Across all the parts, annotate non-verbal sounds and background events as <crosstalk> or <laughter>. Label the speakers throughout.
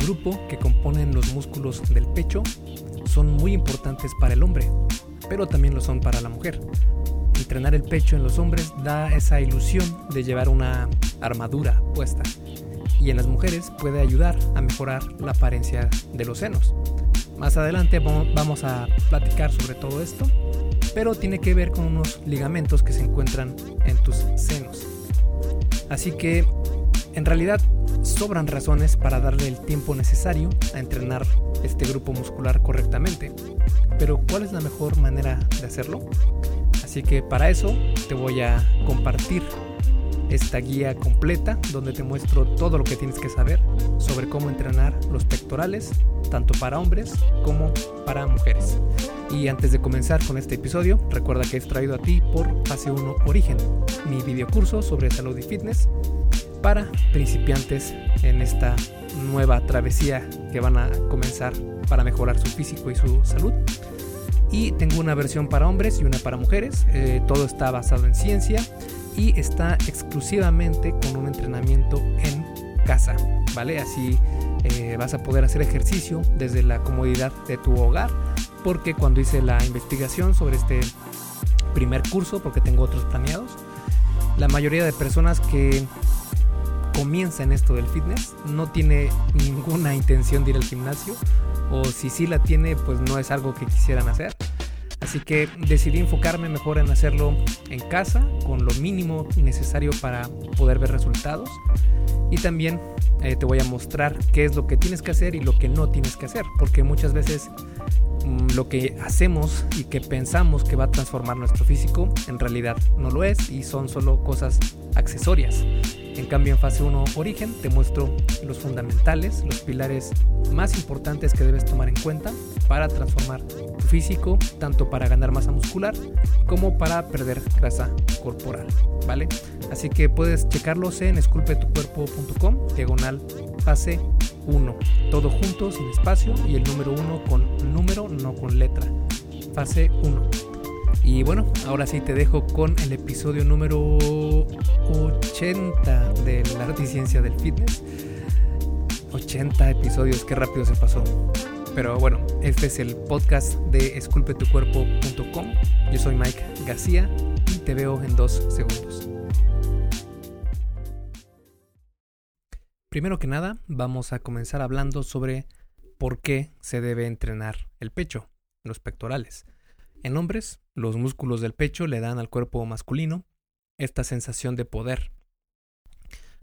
Speaker 1: grupo que componen los músculos del pecho son muy importantes para el hombre, pero también lo son para la mujer. Entrenar el pecho en los hombres da esa ilusión de llevar una armadura puesta y en las mujeres puede ayudar a mejorar la apariencia de los senos. Más adelante vamos a platicar sobre todo esto, pero tiene que ver con unos ligamentos que se encuentran en tus senos. Así que en realidad sobran razones para darle el tiempo necesario a entrenar este grupo muscular correctamente. Pero ¿cuál es la mejor manera de hacerlo? Así que para eso te voy a compartir esta guía completa donde te muestro todo lo que tienes que saber sobre cómo entrenar los pectorales, tanto para hombres como para mujeres. Y antes de comenzar con este episodio, recuerda que es traído a ti por Fase 1 Origen, mi videocurso sobre salud y fitness para principiantes en esta nueva travesía que van a comenzar para mejorar su físico y su salud. Y tengo una versión para hombres y una para mujeres. Eh, todo está basado en ciencia y está exclusivamente con un entrenamiento en casa, ¿vale? Así eh, vas a poder hacer ejercicio desde la comodidad de tu hogar, porque cuando hice la investigación sobre este primer curso, porque tengo otros planeados, la mayoría de personas que comienza en esto del fitness, no tiene ninguna intención de ir al gimnasio o si sí la tiene, pues no es algo que quisieran hacer. Así que decidí enfocarme mejor en hacerlo en casa, con lo mínimo necesario para poder ver resultados. Y también eh, te voy a mostrar qué es lo que tienes que hacer y lo que no tienes que hacer, porque muchas veces lo que hacemos y que pensamos que va a transformar nuestro físico, en realidad no lo es y son solo cosas accesorias. En cambio, en fase 1 origen te muestro los fundamentales, los pilares más importantes que debes tomar en cuenta para transformar tu físico, tanto para ganar masa muscular como para perder grasa corporal, ¿vale? Así que puedes checarlos en esculpetucuerpo.com, diagonal fase 1, todo junto, sin espacio y el número 1 con número, no con letra. Fase 1. Y bueno, ahora sí te dejo con el episodio número 80 de la arte y ciencia del fitness. 80 episodios, qué rápido se pasó. Pero bueno, este es el podcast de esculpetucuerpo.com. Yo soy Mike García y te veo en dos segundos. Primero que nada, vamos a comenzar hablando sobre por qué se debe entrenar el pecho, los pectorales. En hombres, los músculos del pecho le dan al cuerpo masculino esta sensación de poder.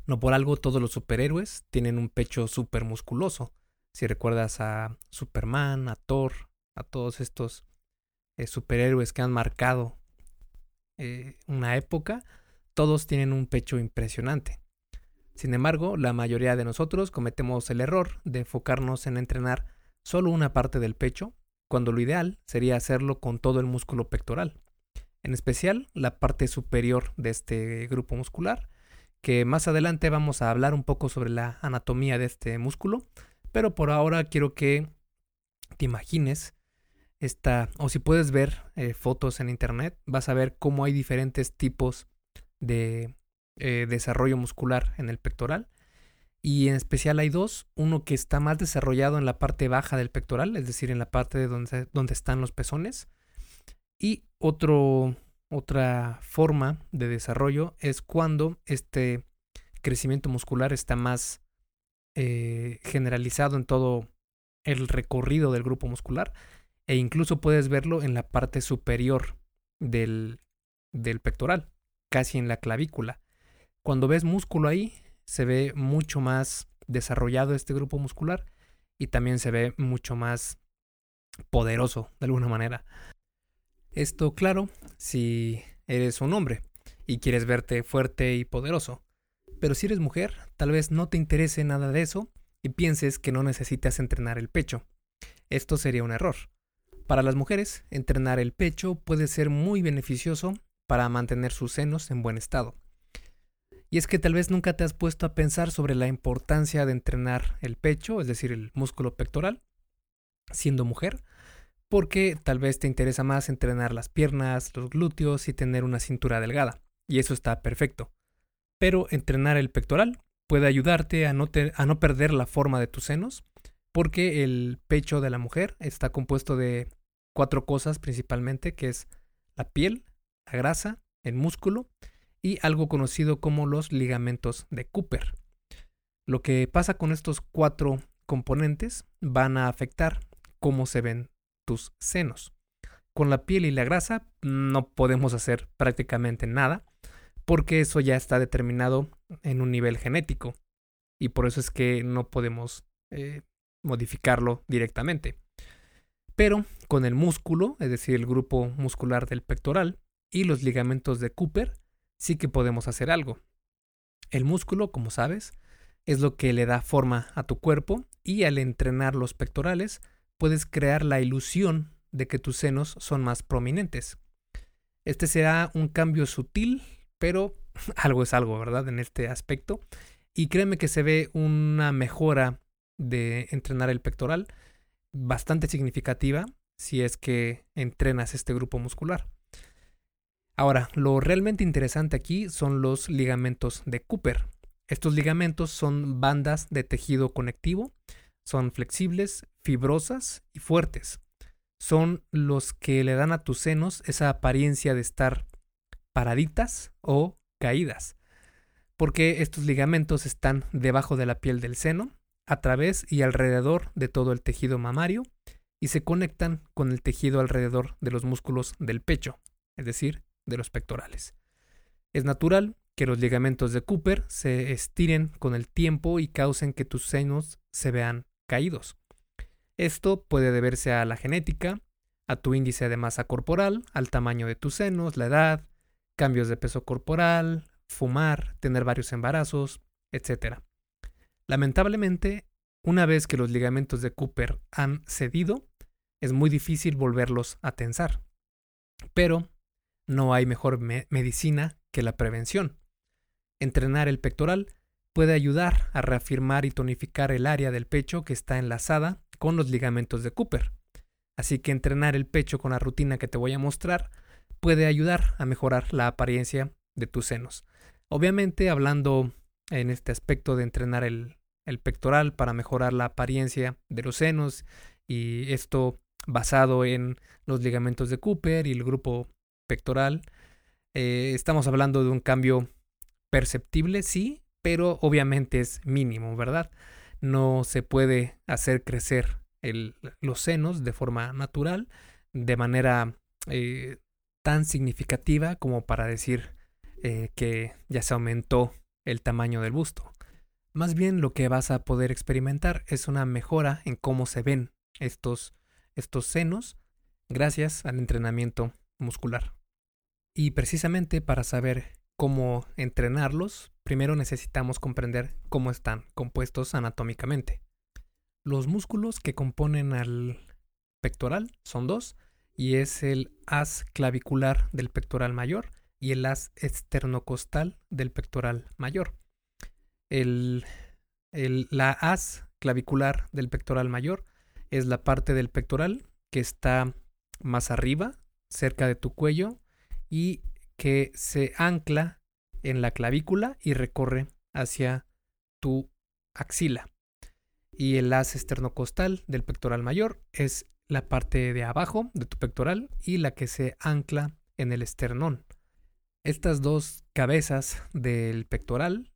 Speaker 1: No por algo todos los superhéroes tienen un pecho súper musculoso. Si recuerdas a Superman, a Thor, a todos estos eh, superhéroes que han marcado eh, una época, todos tienen un pecho impresionante. Sin embargo, la mayoría de nosotros cometemos el error de enfocarnos en entrenar solo una parte del pecho cuando lo ideal sería hacerlo con todo el músculo pectoral, en especial la parte superior de este grupo muscular, que más adelante vamos a hablar un poco sobre la anatomía de este músculo, pero por ahora quiero que te imagines esta, o si puedes ver eh, fotos en internet, vas a ver cómo hay diferentes tipos de eh, desarrollo muscular en el pectoral y en especial hay dos, uno que está más desarrollado en la parte baja del pectoral, es decir, en la parte de donde, donde están los pezones, y otro, otra forma de desarrollo es cuando este crecimiento muscular está más eh, generalizado en todo el recorrido del grupo muscular e incluso puedes verlo en la parte superior del, del pectoral, casi en la clavícula. Cuando ves músculo ahí, se ve mucho más desarrollado este grupo muscular y también se ve mucho más poderoso de alguna manera. Esto claro si eres un hombre y quieres verte fuerte y poderoso. Pero si eres mujer, tal vez no te interese nada de eso y pienses que no necesitas entrenar el pecho. Esto sería un error. Para las mujeres, entrenar el pecho puede ser muy beneficioso para mantener sus senos en buen estado. Y es que tal vez nunca te has puesto a pensar sobre la importancia de entrenar el pecho, es decir, el músculo pectoral, siendo mujer, porque tal vez te interesa más entrenar las piernas, los glúteos y tener una cintura delgada. Y eso está perfecto. Pero entrenar el pectoral puede ayudarte a no, a no perder la forma de tus senos, porque el pecho de la mujer está compuesto de cuatro cosas principalmente, que es la piel, la grasa, el músculo y algo conocido como los ligamentos de Cooper. Lo que pasa con estos cuatro componentes van a afectar cómo se ven tus senos. Con la piel y la grasa no podemos hacer prácticamente nada porque eso ya está determinado en un nivel genético y por eso es que no podemos eh, modificarlo directamente. Pero con el músculo, es decir, el grupo muscular del pectoral y los ligamentos de Cooper, sí que podemos hacer algo. El músculo, como sabes, es lo que le da forma a tu cuerpo y al entrenar los pectorales puedes crear la ilusión de que tus senos son más prominentes. Este será un cambio sutil, pero <laughs> algo es algo, ¿verdad? En este aspecto. Y créeme que se ve una mejora de entrenar el pectoral bastante significativa si es que entrenas este grupo muscular. Ahora, lo realmente interesante aquí son los ligamentos de Cooper. Estos ligamentos son bandas de tejido conectivo, son flexibles, fibrosas y fuertes. Son los que le dan a tus senos esa apariencia de estar paraditas o caídas, porque estos ligamentos están debajo de la piel del seno, a través y alrededor de todo el tejido mamario, y se conectan con el tejido alrededor de los músculos del pecho, es decir, de los pectorales. Es natural que los ligamentos de Cooper se estiren con el tiempo y causen que tus senos se vean caídos. Esto puede deberse a la genética, a tu índice de masa corporal, al tamaño de tus senos, la edad, cambios de peso corporal, fumar, tener varios embarazos, etc. Lamentablemente, una vez que los ligamentos de Cooper han cedido, es muy difícil volverlos a tensar. Pero no hay mejor medicina que la prevención. Entrenar el pectoral puede ayudar a reafirmar y tonificar el área del pecho que está enlazada con los ligamentos de Cooper. Así que entrenar el pecho con la rutina que te voy a mostrar puede ayudar a mejorar la apariencia de tus senos. Obviamente hablando en este aspecto de entrenar el, pectoral para mejorar la apariencia de los senos y esto basado en los ligamentos de Cooper y el grupo pectoral. Eh, estamos hablando de un cambio perceptible, sí, pero obviamente es mínimo, ¿verdad? No se puede hacer crecer los senos de forma natural, de manera eh, tan significativa como para decir eh, que ya se aumentó el tamaño del busto. Más bien lo que vas a poder experimentar es una mejora en cómo se ven estos, estos senos gracias al entrenamiento muscular. Y precisamente para saber cómo entrenarlos, primero necesitamos comprender cómo están compuestos anatómicamente. Los músculos que componen al pectoral son dos, y es el haz clavicular del pectoral mayor y el haz esternocostal del pectoral mayor. El, la haz clavicular del pectoral mayor es la parte del pectoral que está más arriba, cerca de tu cuello, y que se ancla en la clavícula y recorre hacia tu axila. Y el haz esternocostal del pectoral mayor es la parte de abajo de tu pectoral y la que se ancla en el esternón. Estas dos cabezas del pectoral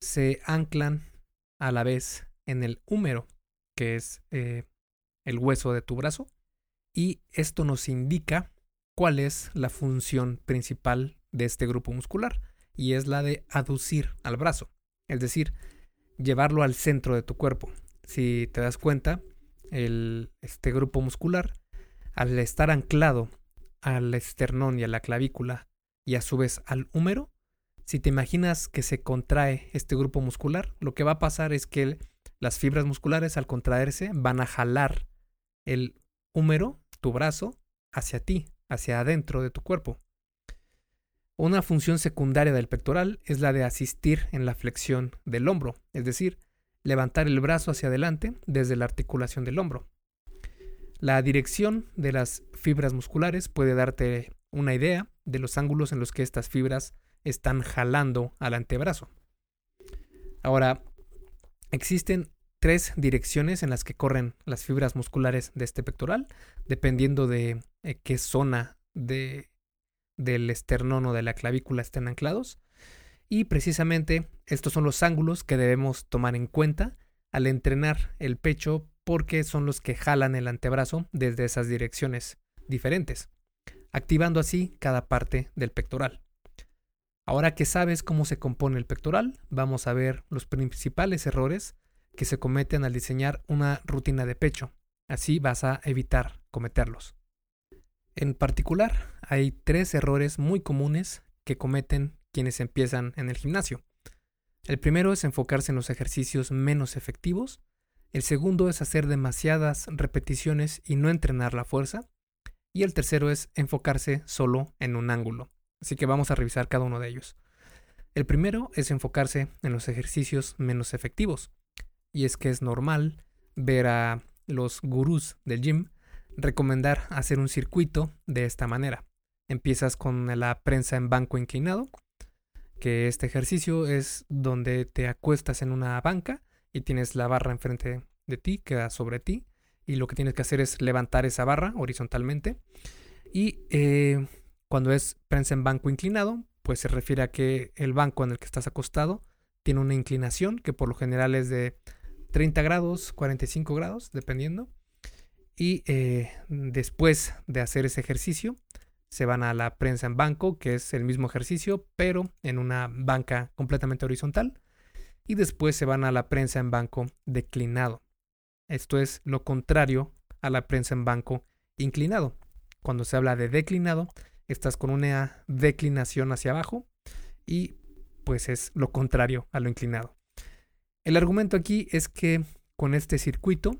Speaker 1: se anclan a la vez en el húmero, que es eh, el hueso de tu brazo, y esto nos indica cuál es la función principal de este grupo muscular, y es la de aducir al brazo, es decir, llevarlo al centro de tu cuerpo. Si te das cuenta, este grupo muscular, al estar anclado al esternón y a la clavícula y a su vez al húmero, si te imaginas que se contrae este grupo muscular, lo que va a pasar es que las fibras musculares al contraerse van a jalar el húmero, tu brazo, hacia ti, hacia adentro de tu cuerpo. Una función secundaria del pectoral es la de asistir en la flexión del hombro, es decir, levantar el brazo hacia adelante desde la articulación del hombro. La dirección de las fibras musculares puede darte una idea de los ángulos en los que estas fibras están jalando al antebrazo. Ahora, existen tres direcciones en las que corren las fibras musculares de este pectoral, dependiendo de eh, qué zona de, del esternón o de la clavícula estén anclados. Y precisamente estos son los ángulos que debemos tomar en cuenta al entrenar el pecho porque son los que jalan el antebrazo desde esas direcciones diferentes, activando así cada parte del pectoral. Ahora que sabes cómo se compone el pectoral, vamos a ver los principales errores que se cometen al diseñar una rutina de pecho. Así vas a evitar cometerlos. En particular, hay tres errores muy comunes que cometen quienes empiezan en el gimnasio. El primero es enfocarse en los ejercicios menos efectivos. El segundo es hacer demasiadas repeticiones y no entrenar la fuerza. Y el tercero es enfocarse solo en un ángulo. Así que vamos a revisar cada uno de ellos. El primero es enfocarse en los ejercicios menos efectivos. Y es que es normal ver a los gurús del gym recomendar hacer un circuito de esta manera. Empiezas con la prensa en banco inclinado, que este ejercicio es donde te acuestas en una banca y tienes la barra enfrente de ti, queda sobre ti, y lo que tienes que hacer es levantar esa barra horizontalmente. Y eh, cuando es prensa en banco inclinado, pues se refiere a que el banco en el que estás acostado tiene una inclinación que por lo general es de 30 grados, 45 grados, dependiendo. Y eh, después de hacer ese ejercicio, se van a la prensa en banco, que es el mismo ejercicio, pero en una banca completamente horizontal. Y después se van a la prensa en banco declinado. Esto es lo contrario a la prensa en banco inclinado. Cuando se habla de declinado, estás con una declinación hacia abajo y pues es lo contrario a lo inclinado. El argumento aquí es que con este circuito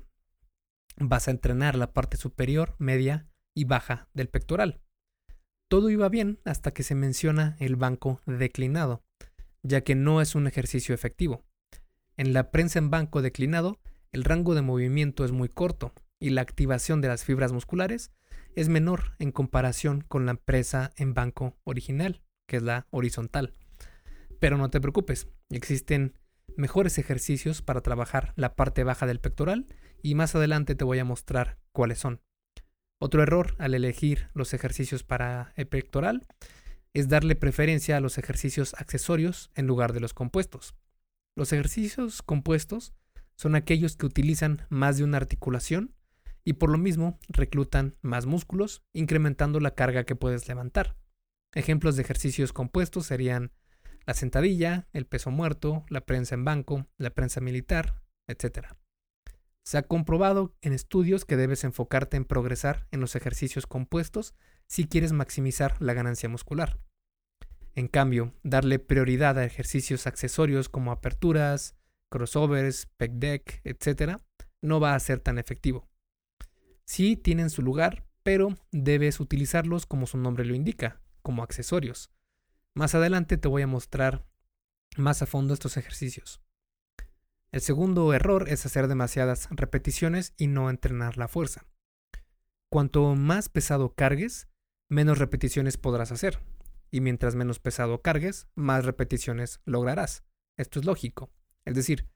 Speaker 1: vas a entrenar la parte superior, media y baja del pectoral. Todo iba bien hasta que se menciona el banco declinado, ya que no es un ejercicio efectivo. En la prensa en banco declinado, el rango de movimiento es muy corto y la activación de las fibras musculares es menor en comparación con la presa en banco original, que es la horizontal. Pero no te preocupes, existen mejores ejercicios para trabajar la parte baja del pectoral y más adelante te voy a mostrar cuáles son. Otro error al elegir los ejercicios para el pectoral es darle preferencia a los ejercicios accesorios en lugar de los compuestos. Los ejercicios compuestos son aquellos que utilizan más de una articulación y por lo mismo reclutan más músculos, incrementando la carga que puedes levantar. Ejemplos de ejercicios compuestos serían la sentadilla, el peso muerto, la prensa en banco, la prensa militar, etc. Se ha comprobado en estudios que debes enfocarte en progresar en los ejercicios compuestos si quieres maximizar la ganancia muscular. En cambio, darle prioridad a ejercicios accesorios como aperturas, crossovers, pec deck, etc., no va a ser tan efectivo. Sí tienen su lugar, pero debes utilizarlos como su nombre lo indica, como accesorios. Más adelante te voy a mostrar más a fondo estos ejercicios. El segundo error es hacer demasiadas repeticiones y no entrenar la fuerza. Cuanto más pesado cargues, menos repeticiones podrás hacer. Y mientras menos pesado cargues, más repeticiones lograrás. Esto es lógico. Es decir,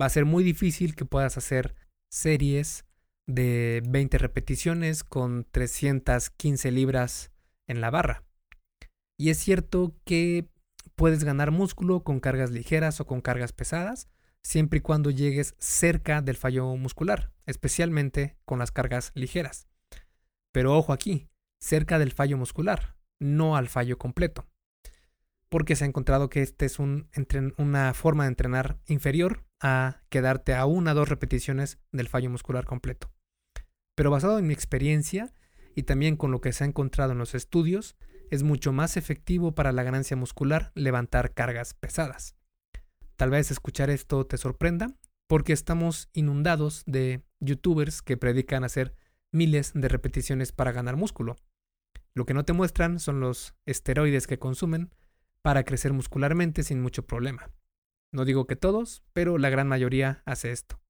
Speaker 1: va a ser muy difícil que puedas hacer series de 20 repeticiones con 315 libras en la barra. Y es cierto que puedes ganar músculo con cargas ligeras o con cargas pesadas, siempre y cuando llegues cerca del fallo muscular, especialmente con las cargas ligeras. Pero ojo aquí, cerca del fallo muscular, no al fallo completo. Porque se ha encontrado que esta es una forma de entrenar inferior a quedarte a una o dos repeticiones del fallo muscular completo. Pero basado en mi experiencia y también con lo que se ha encontrado en los estudios, es mucho más efectivo para la ganancia muscular levantar cargas pesadas. Tal vez escuchar esto te sorprenda, porque estamos inundados de youtubers que predican hacer miles de repeticiones para ganar músculo. Lo que no te muestran son los esteroides que consumen para crecer muscularmente sin mucho problema. No digo que todos, pero la gran mayoría hace esto.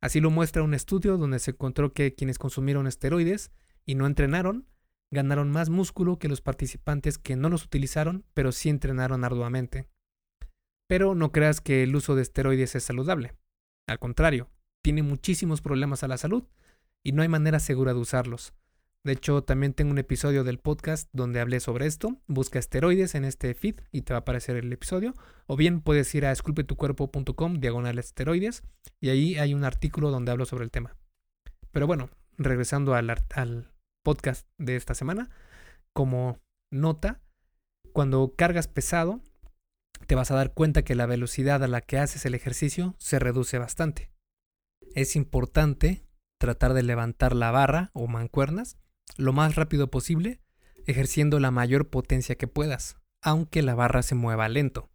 Speaker 1: Así lo muestra un estudio donde se encontró que quienes consumieron esteroides y no entrenaron ganaron más músculo que los participantes que no los utilizaron, pero sí entrenaron arduamente. Pero no creas que el uso de esteroides es saludable. Al contrario, tiene muchísimos problemas a la salud y no hay manera segura de usarlos. De hecho, también tengo un episodio del podcast donde hablé sobre esto. Busca esteroides en este feed y te va a aparecer el episodio. O bien puedes ir a esculpetucuerpo.com diagonal esteroides y ahí hay un artículo donde hablo sobre el tema. Pero bueno, regresando al, al podcast de esta semana, como nota, cuando cargas pesado, te vas a dar cuenta que la velocidad a la que haces el ejercicio se reduce bastante. Es importante tratar de levantar la barra o mancuernas lo más rápido posible, ejerciendo la mayor potencia que puedas, aunque la barra se mueva lento.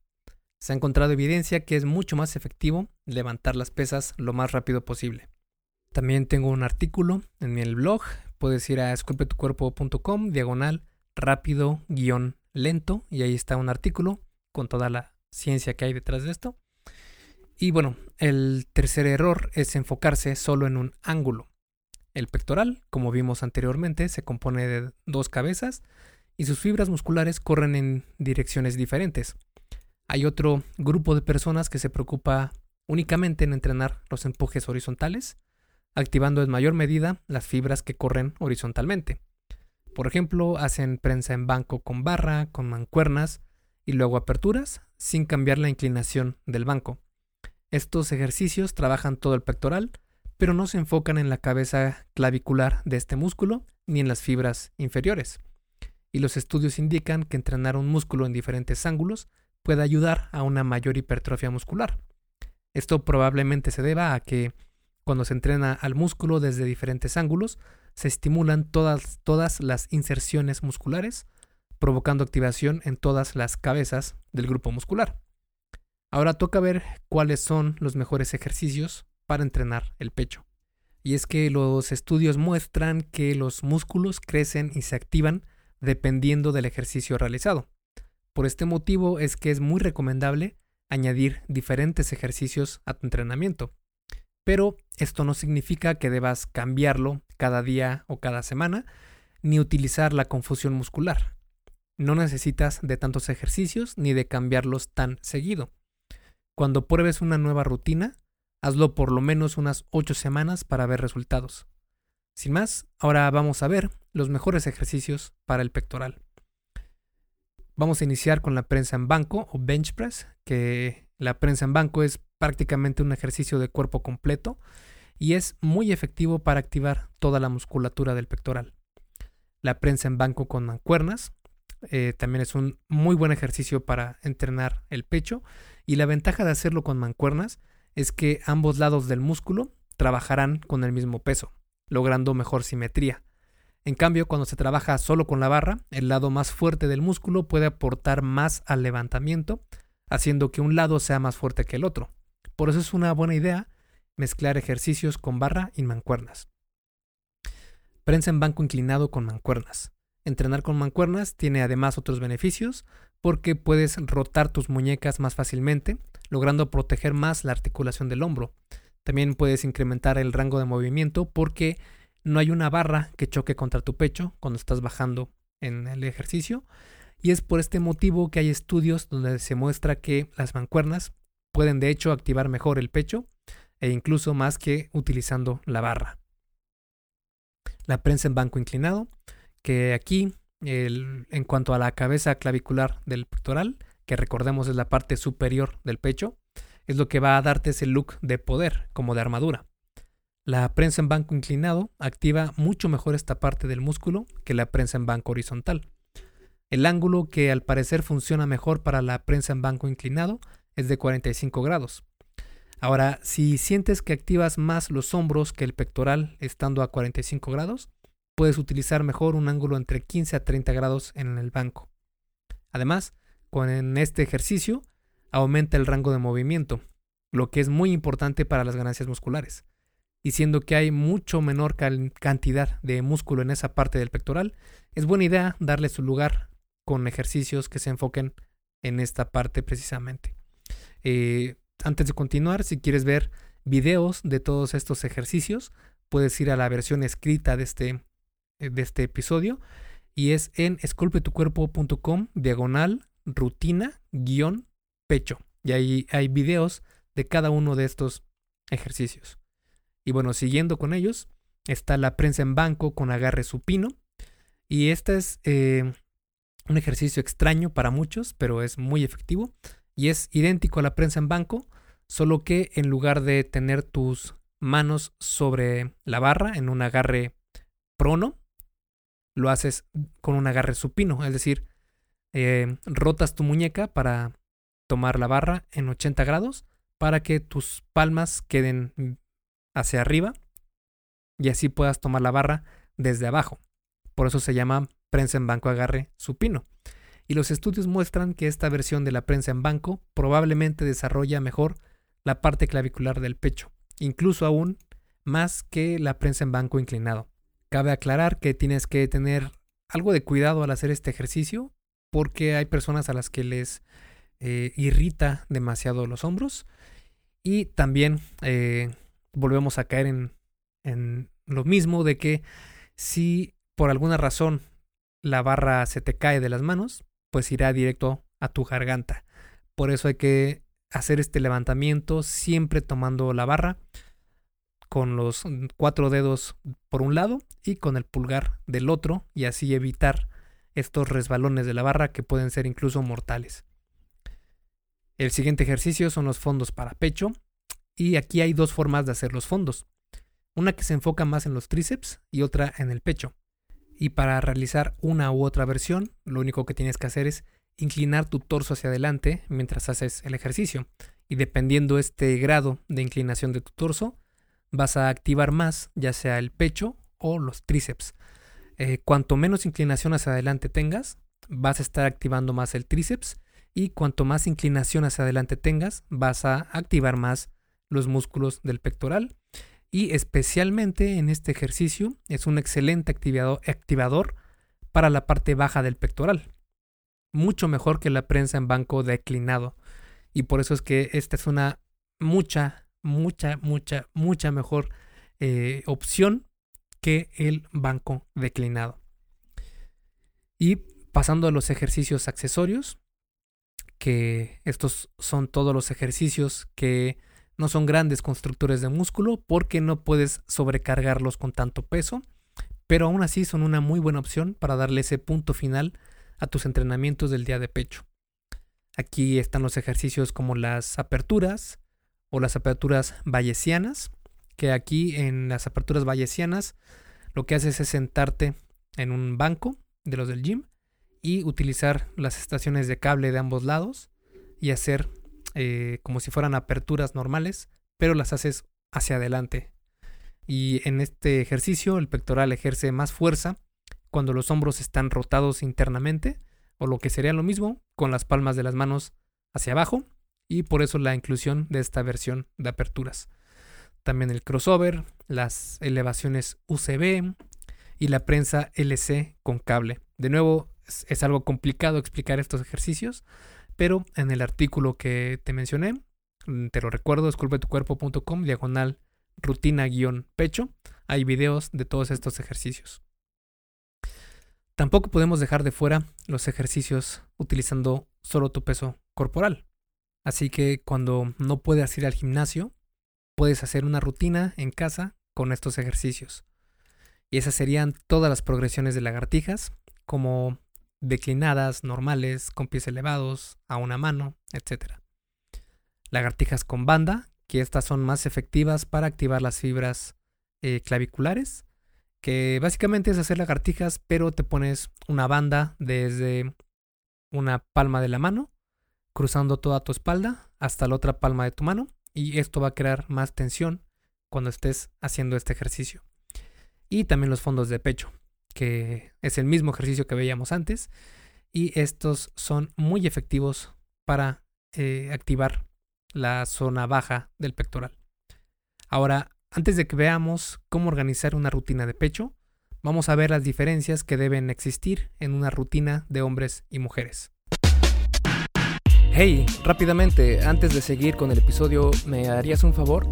Speaker 1: Se ha encontrado evidencia que es mucho más efectivo levantar las pesas lo más rápido posible. También tengo un artículo en el blog, puedes ir a esculpetucuerpo.com, diagonal, rápido, guion, lento, y ahí está un artículo con toda la ciencia que hay detrás de esto. Y bueno, el tercer error es enfocarse solo en un ángulo. El pectoral, como vimos anteriormente, se compone de dos cabezas y sus fibras musculares corren en direcciones diferentes. Hay otro grupo de personas que se preocupa únicamente en entrenar los empujes horizontales, activando en mayor medida las fibras que corren horizontalmente. Por ejemplo, hacen prensa en banco con barra, con mancuernas y luego aperturas sin cambiar la inclinación del banco. Estos ejercicios trabajan todo el pectoral, pero no se enfocan en la cabeza clavicular de este músculo ni en las fibras inferiores. Y los estudios indican que entrenar un músculo en diferentes ángulos puede ayudar a una mayor hipertrofia muscular. Esto probablemente se deba a que cuando se entrena al músculo desde diferentes ángulos, se estimulan todas, todas las inserciones musculares, provocando activación en todas las cabezas del grupo muscular. Ahora toca ver cuáles son los mejores ejercicios para entrenar el pecho. Y es que los estudios muestran que los músculos crecen y se activan dependiendo del ejercicio realizado. Por este motivo es que es muy recomendable añadir diferentes ejercicios a tu entrenamiento. Pero esto no significa que debas cambiarlo cada día o cada semana, ni utilizar la confusión muscular. No necesitas de tantos ejercicios ni de cambiarlos tan seguido. Cuando pruebes una nueva rutina, hazlo por lo menos unas 8 semanas para ver resultados. Sin más, ahora vamos a ver los mejores ejercicios para el pectoral. Vamos a iniciar con la prensa en banco o bench press, que la prensa en banco es prácticamente un ejercicio de cuerpo completo y es muy efectivo para activar toda la musculatura del pectoral. La prensa en banco con mancuernas eh, también es un muy buen ejercicio para entrenar el pecho y la ventaja de hacerlo con mancuernas es que ambos lados del músculo trabajarán con el mismo peso, logrando mejor simetría. En cambio, cuando se trabaja solo con la barra, el lado más fuerte del músculo puede aportar más al levantamiento, haciendo que un lado sea más fuerte que el otro. Por eso es una buena idea mezclar ejercicios con barra y mancuernas. Prensa en banco inclinado con mancuernas. Entrenar con mancuernas tiene además otros beneficios porque puedes rotar tus muñecas más fácilmente, logrando proteger más la articulación del hombro. También puedes incrementar el rango de movimiento porque no hay una barra que choque contra tu pecho cuando estás bajando en el ejercicio. Y es por este motivo que hay estudios donde se muestra que las mancuernas pueden de hecho activar mejor el pecho e incluso más que utilizando la barra. La prensa en banco inclinado que aquí, en cuanto a la cabeza clavicular del pectoral, que recordemos es la parte superior del pecho, es lo que va a darte ese look de poder, como de armadura. La prensa en banco inclinado activa mucho mejor esta parte del músculo que la prensa en banco horizontal. El ángulo que al parecer funciona mejor para la prensa en banco inclinado es de 45 grados. Ahora, si sientes que activas más los hombros que el pectoral estando a 45 grados, puedes utilizar mejor un ángulo entre 15 a 30 grados en el banco. Además, con este ejercicio aumenta el rango de movimiento, lo que es muy importante para las ganancias musculares. Y siendo que hay mucho menor cantidad de músculo en esa parte del pectoral, es buena idea darle su lugar con ejercicios que se enfoquen en esta parte precisamente. Eh, antes de continuar, si quieres ver videos de todos estos ejercicios, puedes ir a la versión escrita de este eh, de este episodio y es en esculpetucuerpo.com diagonal rutina guion pecho. Y ahí hay videos de cada uno de estos ejercicios. Y bueno, siguiendo con ellos, está la prensa en banco con agarre supino. Y este es eh, un ejercicio extraño para muchos, pero es muy efectivo. Y es idéntico a la prensa en banco, solo que en lugar de tener tus manos sobre la barra en un agarre prono, lo haces con un agarre supino, es decir, eh, rotas tu muñeca para tomar la barra en 80 grados para que tus palmas queden hacia arriba y así puedas tomar la barra desde abajo. Por eso se llama prensa en banco agarre supino. Y los estudios muestran que esta versión de la prensa en banco probablemente desarrolla mejor la parte clavicular del pecho, incluso aún más que la prensa en banco inclinado. Cabe aclarar que tienes que tener algo de cuidado al hacer este ejercicio porque hay personas a las que les eh, irrita demasiado los hombros y también eh, volvemos a caer en, en lo mismo de que si por alguna razón la barra se te cae de las manos, pues irá directo a tu garganta. Por eso hay que hacer este levantamiento siempre tomando la barra con los cuatro dedos por un lado y con el pulgar del otro y así evitar estos resbalones de la barra que pueden ser incluso mortales. El siguiente ejercicio son los fondos para pecho y aquí hay dos formas de hacer los fondos. Una que se enfoca más en los tríceps y otra en el pecho. Y para realizar una u otra versión, lo único que tienes que hacer es inclinar tu torso hacia adelante mientras haces el ejercicio. Y dependiendo este grado de inclinación de tu torso, vas a activar más ya sea el pecho o los tríceps. Eh, cuanto menos inclinación hacia adelante tengas, vas a estar activando más el tríceps y cuanto más inclinación hacia adelante tengas, vas a activar más los músculos del pectoral. Y especialmente en este ejercicio es un excelente activador para la parte baja del pectoral. Mucho mejor que la prensa en banco declinado. Y por eso es que esta es una mucha, mucha, mucha, mucha mejor eh, opción que el banco declinado. Y pasando a los ejercicios accesorios, que estos son todos los ejercicios que no son grandes constructores de músculo porque no puedes sobrecargarlos con tanto peso, pero aún así son una muy buena opción para darle ese punto final a tus entrenamientos del día de pecho. Aquí están los ejercicios como las aperturas o las aperturas bayesianas, que aquí en las aperturas bayesianas lo que haces es sentarte en un banco de los del gym y utilizar las estaciones de cable de ambos lados y hacer eh, como si fueran aperturas normales, pero las haces hacia adelante. Y en este ejercicio el pectoral ejerce más fuerza cuando los hombros están rotados internamente, o lo que sería lo mismo con las palmas de las manos hacia abajo, y por eso la inclusión de esta versión de aperturas. También el crossover, las elevaciones UCB y la prensa LC con cable. De nuevo, es, algo complicado explicar estos ejercicios, pero en el artículo que te mencioné, mm, te lo recuerdo, esculpetucuerpo.com, diagonal rutina-pecho, hay videos de todos estos ejercicios. Tampoco podemos dejar de fuera los ejercicios utilizando solo tu peso corporal. Así que cuando no puedes ir al gimnasio, puedes hacer una rutina en casa con estos ejercicios. Y esas serían todas las progresiones de lagartijas, como declinadas, normales, con pies elevados, a una mano, etc. Lagartijas con banda, que estas son más efectivas para activar las fibras eh, claviculares, que básicamente es hacer lagartijas, pero te pones una banda desde una palma de la mano, cruzando toda tu espalda hasta la otra palma de tu mano, y esto va a crear más tensión cuando estés haciendo este ejercicio. Y también los fondos de pecho, que es el mismo ejercicio que veíamos antes. Y estos son muy efectivos para eh, activar la zona baja del pectoral. Ahora, antes de que veamos cómo organizar una rutina de pecho, vamos a ver las diferencias que deben existir en una rutina de hombres y mujeres. Hey, rápidamente, antes de seguir con el episodio, ¿me harías un favor?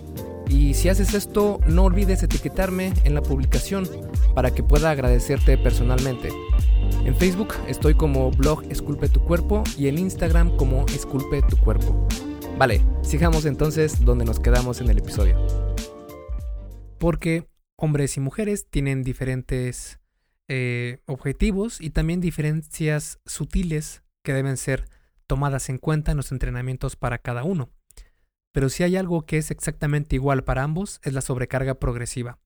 Speaker 1: Y si haces esto, no olvides etiquetarme en la publicación para que pueda agradecerte personalmente. En Facebook estoy como blog Esculpe tu cuerpo y en Instagram como Esculpe tu cuerpo. Vale, sigamos entonces donde nos quedamos en el episodio. Porque hombres y mujeres tienen diferentes eh, objetivos y también diferencias sutiles que deben ser tomadas en cuenta en los entrenamientos para cada uno. Pero si hay algo que es exactamente igual para ambos, es la sobrecarga progresiva.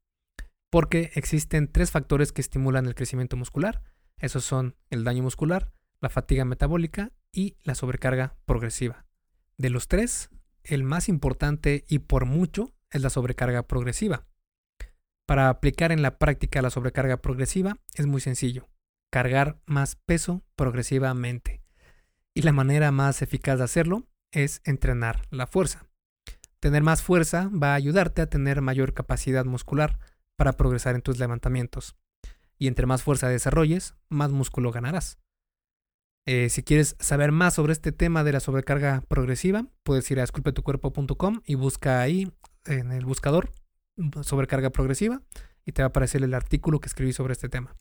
Speaker 1: Porque existen tres factores que estimulan el crecimiento muscular. Esos son el daño muscular, la fatiga metabólica y la sobrecarga progresiva. De los tres, el más importante y por mucho es la sobrecarga progresiva. Para aplicar en la práctica la sobrecarga progresiva es muy sencillo. Cargar más peso progresivamente. Y la manera más eficaz de hacerlo es entrenar la fuerza. Tener más fuerza va a ayudarte a tener mayor capacidad muscular para progresar en tus levantamientos. Y entre más fuerza desarrolles, más músculo ganarás. Eh, si quieres saber más sobre este tema de la sobrecarga progresiva, puedes ir a esculpetucuerpo.com y busca ahí en el buscador sobrecarga progresiva y te va a aparecer el artículo que escribí sobre este tema.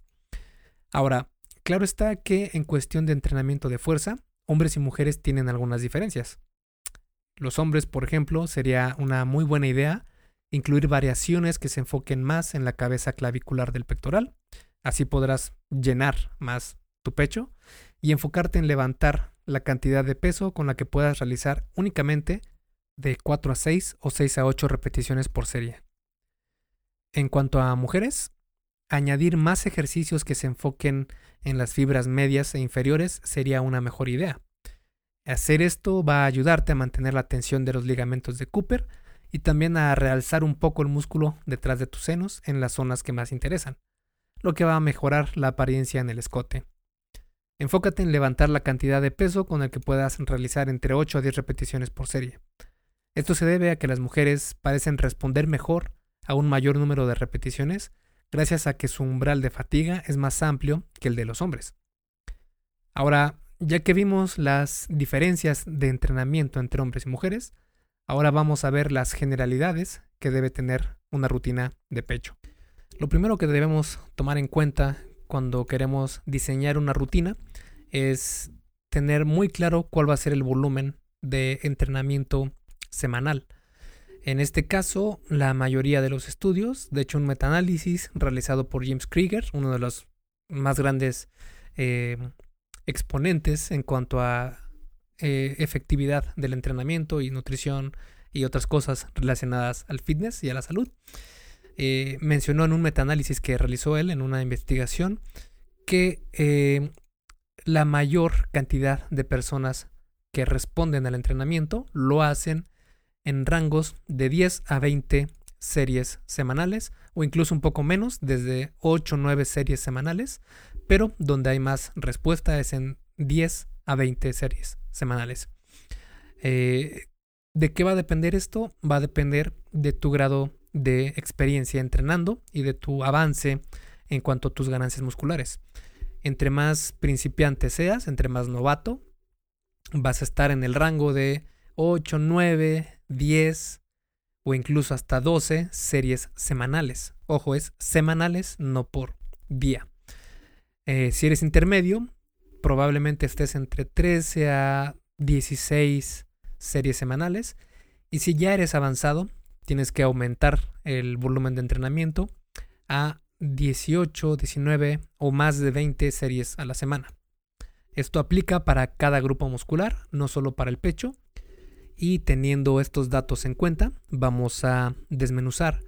Speaker 1: Ahora, claro está que en cuestión de entrenamiento de fuerza, hombres y mujeres tienen algunas diferencias. Los hombres, por ejemplo, sería una muy buena idea incluir variaciones que se enfoquen más en la cabeza clavicular del pectoral. Así podrás llenar más tu pecho y enfocarte en levantar la cantidad de peso con la que puedas realizar únicamente de 4 a 6 o 6 a 8 repeticiones por serie. En cuanto a mujeres, añadir más ejercicios que se enfoquen en las fibras medias e inferiores sería una mejor idea. Hacer esto va a ayudarte a mantener la tensión de los ligamentos de Cooper y también a realzar un poco el músculo detrás de tus senos en las zonas que más interesan, lo que va a mejorar la apariencia en el escote. Enfócate en levantar la cantidad de peso con el que puedas realizar entre 8 a 10 repeticiones por serie. Esto se debe a que las mujeres parecen responder mejor a un mayor número de repeticiones gracias a que su umbral de fatiga es más amplio que el de los hombres. Ahora, ya que vimos las diferencias de entrenamiento entre hombres y mujeres, ahora vamos a ver las generalidades que debe tener una rutina de pecho. Lo primero que debemos tomar en cuenta cuando queremos diseñar una rutina es tener muy claro cuál va a ser el volumen de entrenamiento semanal. En este caso, la mayoría de los estudios, de hecho un metaanálisis realizado por James Krieger, uno de los más grandes eh, exponentes en cuanto a eh, efectividad del entrenamiento y nutrición y otras cosas relacionadas al fitness y a la salud, eh, mencionó en un metaanálisis que realizó él en una investigación que la mayor cantidad de personas que responden al entrenamiento lo hacen en rangos de 10 a 20 series semanales o incluso un poco menos, desde 8 o 9 series semanales, pero donde hay más respuesta es en 10 a 20 series semanales. Eh, ¿De qué va a depender esto? Va a depender de tu grado de experiencia entrenando y de tu avance en cuanto a tus ganancias musculares. Entre más principiante seas, entre más novato, vas a estar en el rango de 8, 9, 10 o incluso hasta 12 series semanales. Ojo, es semanales, no por día. Eh, si eres intermedio, probablemente estés entre 13 a 16 series semanales. Y si ya eres avanzado, tienes que aumentar el volumen de entrenamiento a 18, 19 o más de 20 series a la semana. Esto aplica para cada grupo muscular, no solo para el pecho, y teniendo estos datos en cuenta, vamos a desmenuzar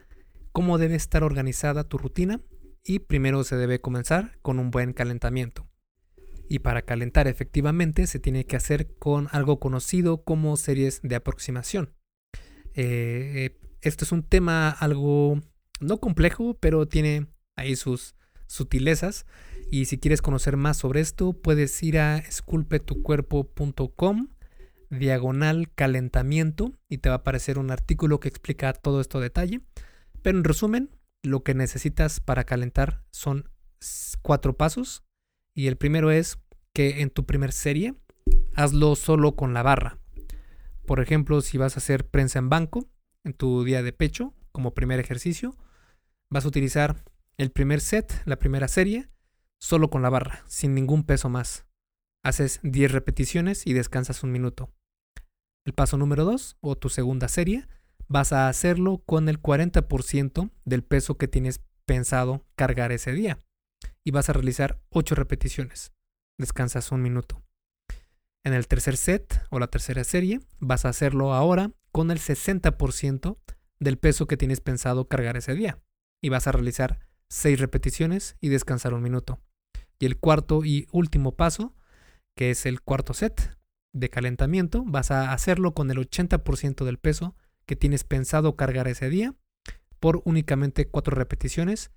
Speaker 1: cómo debe estar organizada tu rutina y primero se debe comenzar con un buen calentamiento. Y para calentar efectivamente se tiene que hacer con algo conocido como series de aproximación. Eh, Esto es un tema algo no complejo, pero tiene ahí sus sutilezas. Y si quieres conocer más sobre esto, puedes ir a esculpetucuerpo.com diagonal calentamiento y te va a aparecer un artículo que explica todo esto detalle. Pero en resumen, lo que necesitas para calentar son cuatro pasos. Y el primero es que en tu primer serie hazlo solo con la barra. Por ejemplo, si vas a hacer prensa en banco en tu día de pecho como primer ejercicio, vas a utilizar el primer set, la primera serie, solo con la barra, sin ningún peso más. Haces 10 repeticiones y descansas un minuto. El paso número 2, o tu segunda serie, vas a hacerlo con el 40% del peso que tienes pensado cargar ese día. Y vas a realizar 8 repeticiones. Descansas un minuto. En el tercer set o la tercera serie, vas a hacerlo ahora con el 60% del peso que tienes pensado cargar ese día. Y vas a realizar 6 repeticiones y descansar un minuto. Y el cuarto y último paso, que es el cuarto set de calentamiento, vas a hacerlo con el 80% del peso que tienes pensado cargar ese día por únicamente 4 repeticiones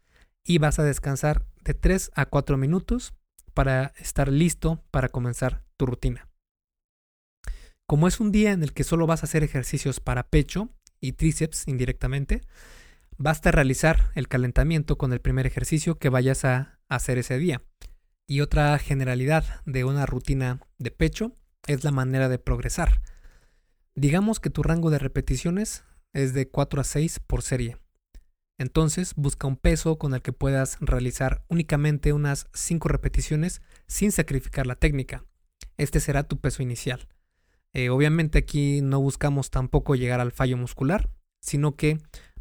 Speaker 1: y vas a descansar de 3 a 4 minutos para estar listo para comenzar tu rutina. Como es un día en el que solo vas a hacer ejercicios para pecho y tríceps indirectamente, Basta realizar el calentamiento con el primer ejercicio que vayas a hacer ese día. Y otra generalidad de una rutina de pecho es la manera de progresar. Digamos que tu rango de repeticiones es de 4 a 6 por serie. Entonces busca un peso con el que puedas realizar únicamente unas 5 repeticiones sin sacrificar la técnica. Este será tu peso inicial. Eh, obviamente aquí no buscamos tampoco llegar al fallo muscular, sino que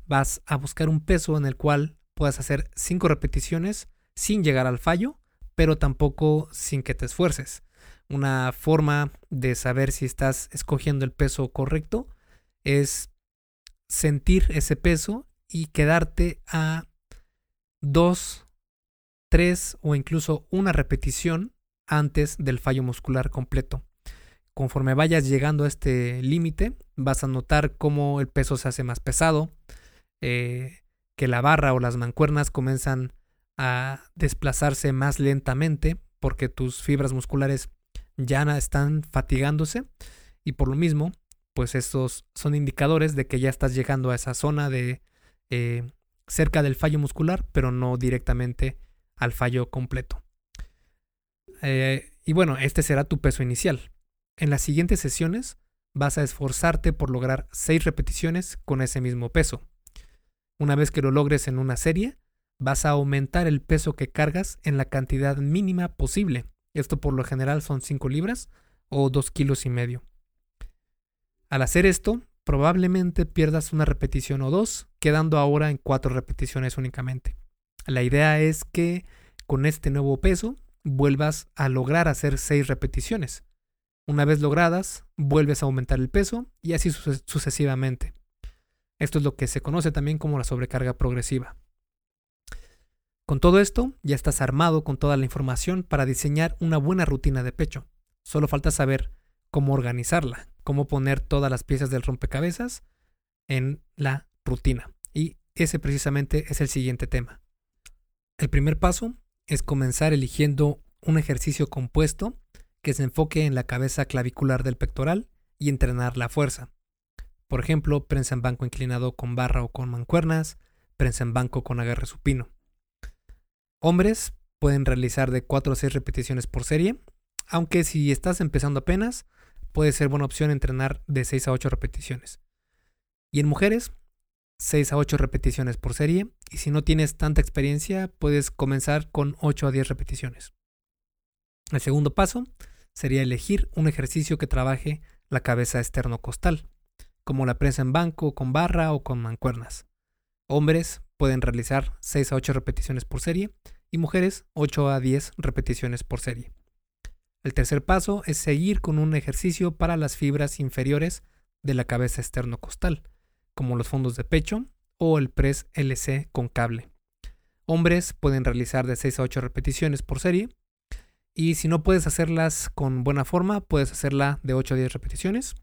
Speaker 1: vas a buscar un peso en el cual puedas hacer 5 repeticiones sin llegar al fallo, pero tampoco sin que te esfuerces. Una forma de saber si estás escogiendo el peso correcto es sentir ese peso y quedarte a 2, 3 o incluso una repetición antes del fallo muscular completo. Conforme vayas llegando a este límite, vas a notar cómo el peso se hace más pesado, eh, que la barra o las mancuernas comienzan a desplazarse más lentamente porque tus fibras musculares ya están fatigándose y por lo mismo, pues estos son indicadores de que ya estás llegando a esa zona de eh, cerca del fallo muscular, pero no directamente al fallo completo. Eh, y bueno, este será tu peso inicial. En las siguientes sesiones vas a esforzarte por lograr 6 repeticiones con ese mismo peso. Una vez que lo logres en una serie, vas a aumentar el peso que cargas en la cantidad mínima posible. Esto por lo general son 5 libras o 2 kilos y medio. Al hacer esto, probablemente pierdas una repetición o dos, quedando ahora en 4 repeticiones únicamente. La idea es que con este nuevo peso vuelvas a lograr hacer 6 repeticiones. Una vez logradas, vuelves a aumentar el peso y así sucesivamente. Esto es lo que se conoce también como la sobrecarga progresiva. Con todo esto, ya estás armado con toda la información para diseñar una buena rutina de pecho. Solo falta saber cómo organizarla, cómo poner todas las piezas del rompecabezas en la rutina. Y ese precisamente es el siguiente tema. El primer paso es comenzar eligiendo un ejercicio compuesto que se enfoque en la cabeza clavicular del pectoral y entrenar la fuerza. Por ejemplo, prensa en banco inclinado con barra o con mancuernas, prensa en banco con agarre supino. Hombres pueden realizar de 4 a 6 repeticiones por serie, aunque si estás empezando apenas, puede ser buena opción entrenar de 6 a 8 repeticiones. Y en mujeres, 6 a 8 repeticiones por serie, y si no tienes tanta experiencia, puedes comenzar con 8 a 10 repeticiones. El segundo paso sería elegir un ejercicio que trabaje la cabeza esternocostal como la prensa en banco, con barra o con mancuernas. Hombres pueden realizar 6 a 8 repeticiones por serie y mujeres 8 a 10 repeticiones por serie. El tercer paso es seguir con un ejercicio para las fibras inferiores de la cabeza externo-costal, como los fondos de pecho o el press LC con cable. Hombres pueden realizar de 6 a 8 repeticiones por serie y si no puedes hacerlas con buena forma, puedes hacerla de 8 a 10 repeticiones.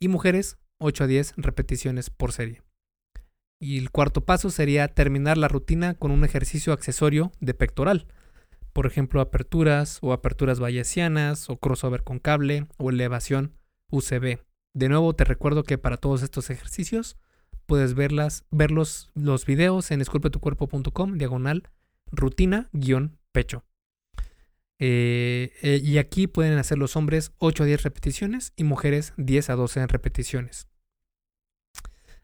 Speaker 1: Y mujeres 8 a 10 repeticiones por serie. Y el cuarto paso sería terminar la rutina con un ejercicio accesorio de pectoral. Por ejemplo, aperturas o aperturas bayesianas o crossover con cable o elevación UCB. De nuevo te recuerdo que para todos estos ejercicios puedes verlas, ver los, videos en esculpetucuerpo.com diagonal rutina guion pecho. Eh, eh, y aquí pueden hacer los hombres 8 a 10 repeticiones y mujeres 10 a 12 repeticiones.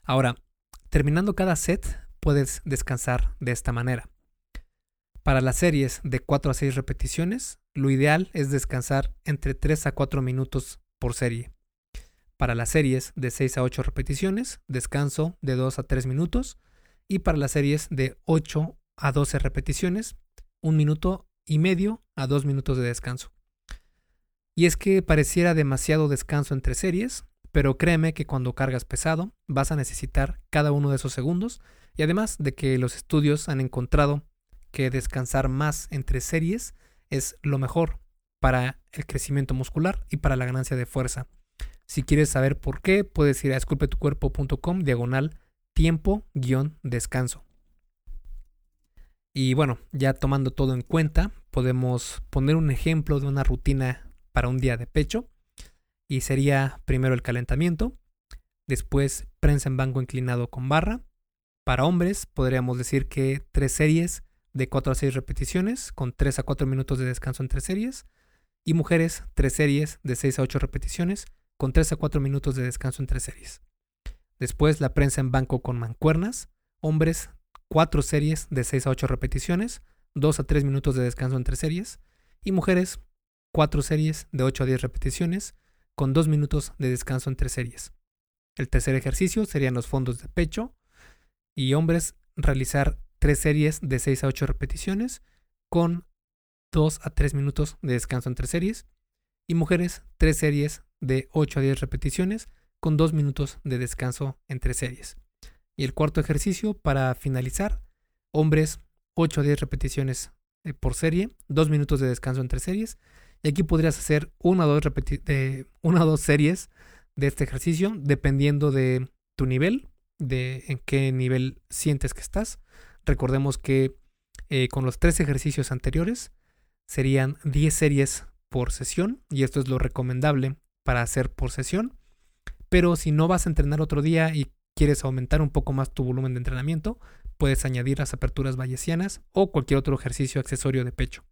Speaker 1: Ahora, terminando cada set, puedes descansar de esta manera. Para las series de 4 a 6 repeticiones, lo ideal es descansar entre 3 a 4 minutos por serie. Para las series de 6 a 8 repeticiones, descanso de 2 a 3 minutos. Y para las series de 8 a 12 repeticiones, un minuto y medio a 2 minutos de descanso. Y es que pareciera demasiado descanso entre series, pero créeme que cuando cargas pesado vas a necesitar cada uno de esos segundos y además de que los estudios han encontrado que descansar más entre series es lo mejor para el crecimiento muscular y para la ganancia de fuerza. Si quieres saber por qué, puedes ir a esculpetucuerpo.com diagonal tiempo guion descanso. Y bueno, ya tomando todo en cuenta, podemos poner un ejemplo de una rutina para un día de pecho. Y sería primero el calentamiento, después prensa en banco inclinado con barra. Para hombres podríamos decir que tres series de 4 a 6 repeticiones con 3 a 4 minutos de descanso entre series. Y mujeres, tres series de 6 a 8 repeticiones con 3 a 4 minutos de descanso entre series. Después la prensa en banco con mancuernas, hombres 4 series de 6 a 8 repeticiones, 2 a 3 minutos de descanso entre series, y mujeres 4 series de 8 a 10 repeticiones, con 2 minutos de descanso entre series. El tercer ejercicio serían los fondos de pecho, y hombres realizar 3 series de 6 a 8 repeticiones, con 2 a 3 minutos de descanso entre series, y mujeres 3 series de 8 a 10 repeticiones con 2 minutos de descanso entre series. Y el cuarto ejercicio para finalizar, hombres 8 a 10 repeticiones eh, por serie, 2 minutos de descanso entre series. Y aquí podrías hacer una o dos, una o dos series de este ejercicio dependiendo de tu nivel, de en qué nivel sientes que estás. Recordemos que eh, con los tres ejercicios anteriores serían 10 series por sesión y esto es lo recomendable para hacer por sesión. Pero si no vas a entrenar otro día y quieres aumentar un poco más tu volumen de entrenamiento, puedes añadir las aperturas bayesianas o cualquier otro ejercicio accesorio de pecho.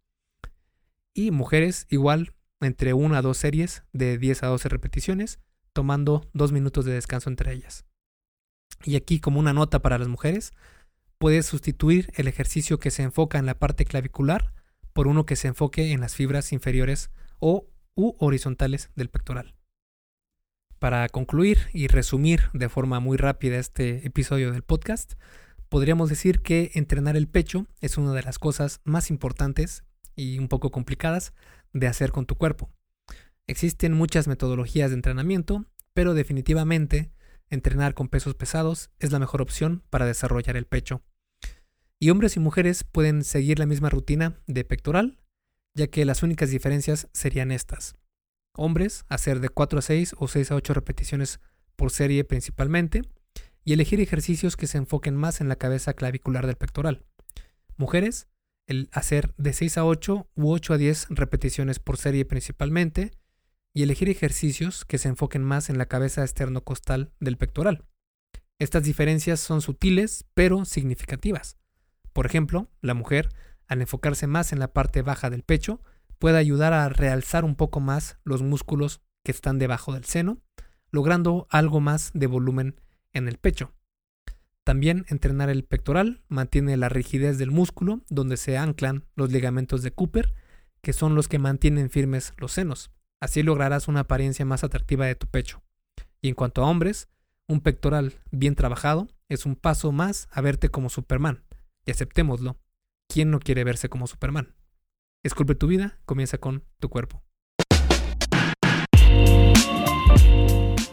Speaker 1: Y mujeres igual entre una a dos series de 10 a 12 repeticiones, tomando dos minutos de descanso entre ellas. Y aquí como una nota para las mujeres, puedes sustituir el ejercicio que se enfoca en la parte clavicular por uno que se enfoque en las fibras inferiores o u horizontales del pectoral. Para concluir y resumir de forma muy rápida este episodio del podcast, podríamos decir que entrenar el pecho es una de las cosas más importantes y un poco complicadas de hacer con tu cuerpo. Existen muchas metodologías de entrenamiento, pero definitivamente entrenar con pesos pesados es la mejor opción para desarrollar el pecho. Y hombres y mujeres pueden seguir la misma rutina de pectoral ya que las únicas diferencias serían estas. Hombres, hacer de 4 a 6 o 6 a 8 repeticiones por serie principalmente, y elegir ejercicios que se enfoquen más en la cabeza clavicular del pectoral. Mujeres, el hacer de 6 a 8 u 8 a 10 repeticiones por serie principalmente, y elegir ejercicios que se enfoquen más en la cabeza esternocostal del pectoral. Estas diferencias son sutiles pero significativas. Por ejemplo, la mujer al enfocarse más en la parte baja del pecho, puede ayudar a realzar un poco más los músculos que están debajo del seno, logrando algo más de volumen en el pecho. También entrenar el pectoral mantiene la rigidez del músculo donde se anclan los ligamentos de Cooper, que son los que mantienen firmes los senos. Así lograrás una apariencia más atractiva de tu pecho. Y en cuanto a hombres, un pectoral bien trabajado es un paso más a verte como Superman. Y aceptémoslo, ¿Quién no quiere verse como Superman? Esculpe tu vida, comienza con tu cuerpo.